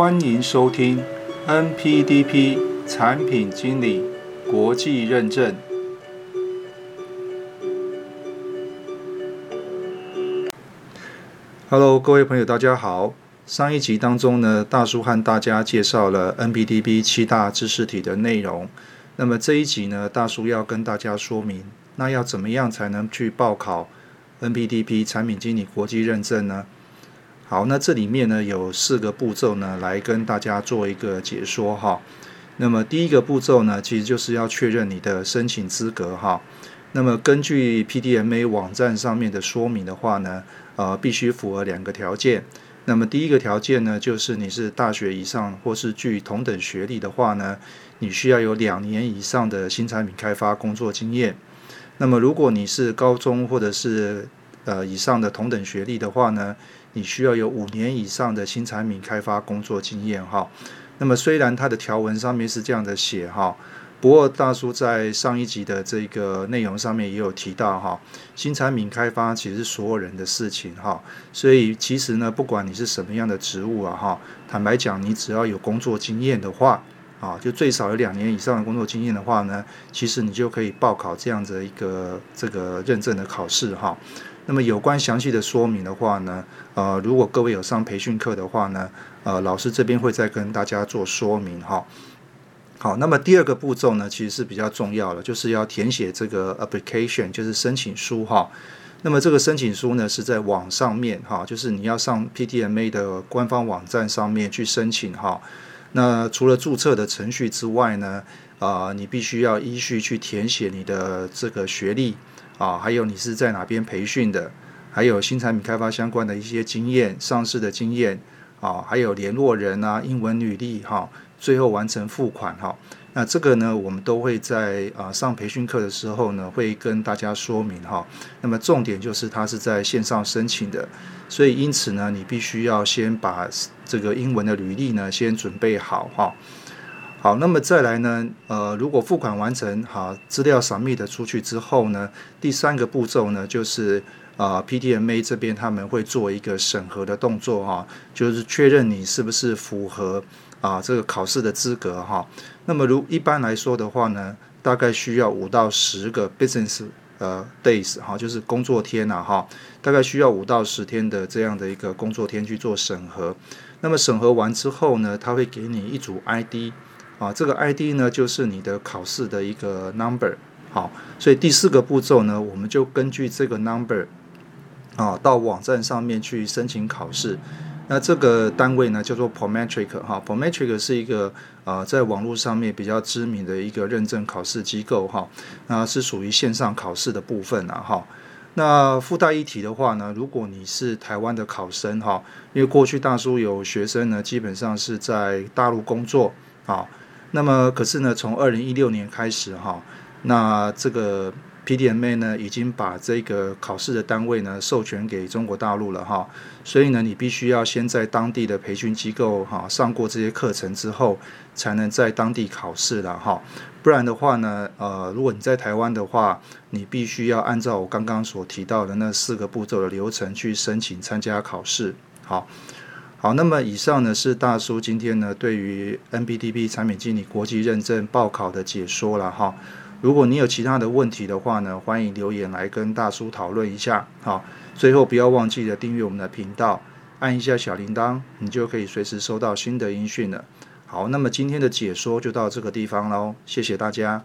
欢迎收听 NPDP 产品经理国际认证。Hello，各位朋友，大家好。上一集当中呢，大叔和大家介绍了 NPDP 七大知识体的内容。那么这一集呢，大叔要跟大家说明，那要怎么样才能去报考 NPDP 产品经理国际认证呢？好，那这里面呢有四个步骤呢，来跟大家做一个解说哈。那么第一个步骤呢，其实就是要确认你的申请资格哈。那么根据 PDMA 网站上面的说明的话呢，呃，必须符合两个条件。那么第一个条件呢，就是你是大学以上或是具同等学历的话呢，你需要有两年以上的新产品开发工作经验。那么如果你是高中或者是呃以上的同等学历的话呢，你需要有五年以上的新产品开发工作经验哈。那么虽然它的条文上面是这样的写哈，不过大叔在上一集的这个内容上面也有提到哈，新产品开发其实是所有人的事情哈。所以其实呢，不管你是什么样的职务啊哈，坦白讲，你只要有工作经验的话啊，就最少有两年以上的工作经验的话呢，其实你就可以报考这样的一个这个认证的考试哈。那么有关详细的说明的话呢，呃，如果各位有上培训课的话呢，呃，老师这边会再跟大家做说明哈。好，那么第二个步骤呢，其实是比较重要的，就是要填写这个 application，就是申请书哈。那么这个申请书呢，是在网上面哈，就是你要上 PTMA 的官方网站上面去申请哈。那除了注册的程序之外呢，啊，你必须要依序去填写你的这个学历。啊，还有你是在哪边培训的？还有新产品开发相关的一些经验、上市的经验啊，还有联络人啊、英文履历哈，最后完成付款哈。那这个呢，我们都会在啊上培训课的时候呢，会跟大家说明哈。那么重点就是它是在线上申请的，所以因此呢，你必须要先把这个英文的履历呢先准备好哈。好，那么再来呢？呃，如果付款完成，好，资料 submit 出去之后呢，第三个步骤呢，就是啊，PTMA 这边他们会做一个审核的动作哈，就是确认你是不是符合啊这个考试的资格哈。那么如一般来说的话呢，大概需要五到十个 business 呃 days 哈，就是工作天呐哈，大概需要五到十天的这样的一个工作天去做审核。那么审核完之后呢，他会给你一组 ID。啊，这个 ID 呢，就是你的考试的一个 number，好，所以第四个步骤呢，我们就根据这个 number，啊，到网站上面去申请考试。那这个单位呢，叫做 Prometric，哈，Prometric 是一个呃，在网络上面比较知名的一个认证考试机构，哈，那是属于线上考试的部分啊，哈。那附带一提的话呢，如果你是台湾的考生，哈，因为过去大叔有学生呢，基本上是在大陆工作，啊。那么，可是呢，从二零一六年开始哈，那这个 PDMA 呢，已经把这个考试的单位呢授权给中国大陆了哈，所以呢，你必须要先在当地的培训机构哈上过这些课程之后，才能在当地考试了哈，不然的话呢，呃，如果你在台湾的话，你必须要按照我刚刚所提到的那四个步骤的流程去申请参加考试，好。好，那么以上呢是大叔今天呢对于 NPTP 产品经理国际认证报考的解说了哈。如果你有其他的问题的话呢，欢迎留言来跟大叔讨论一下。好，最后不要忘记了订阅我们的频道，按一下小铃铛，你就可以随时收到新的音讯了。好，那么今天的解说就到这个地方喽，谢谢大家。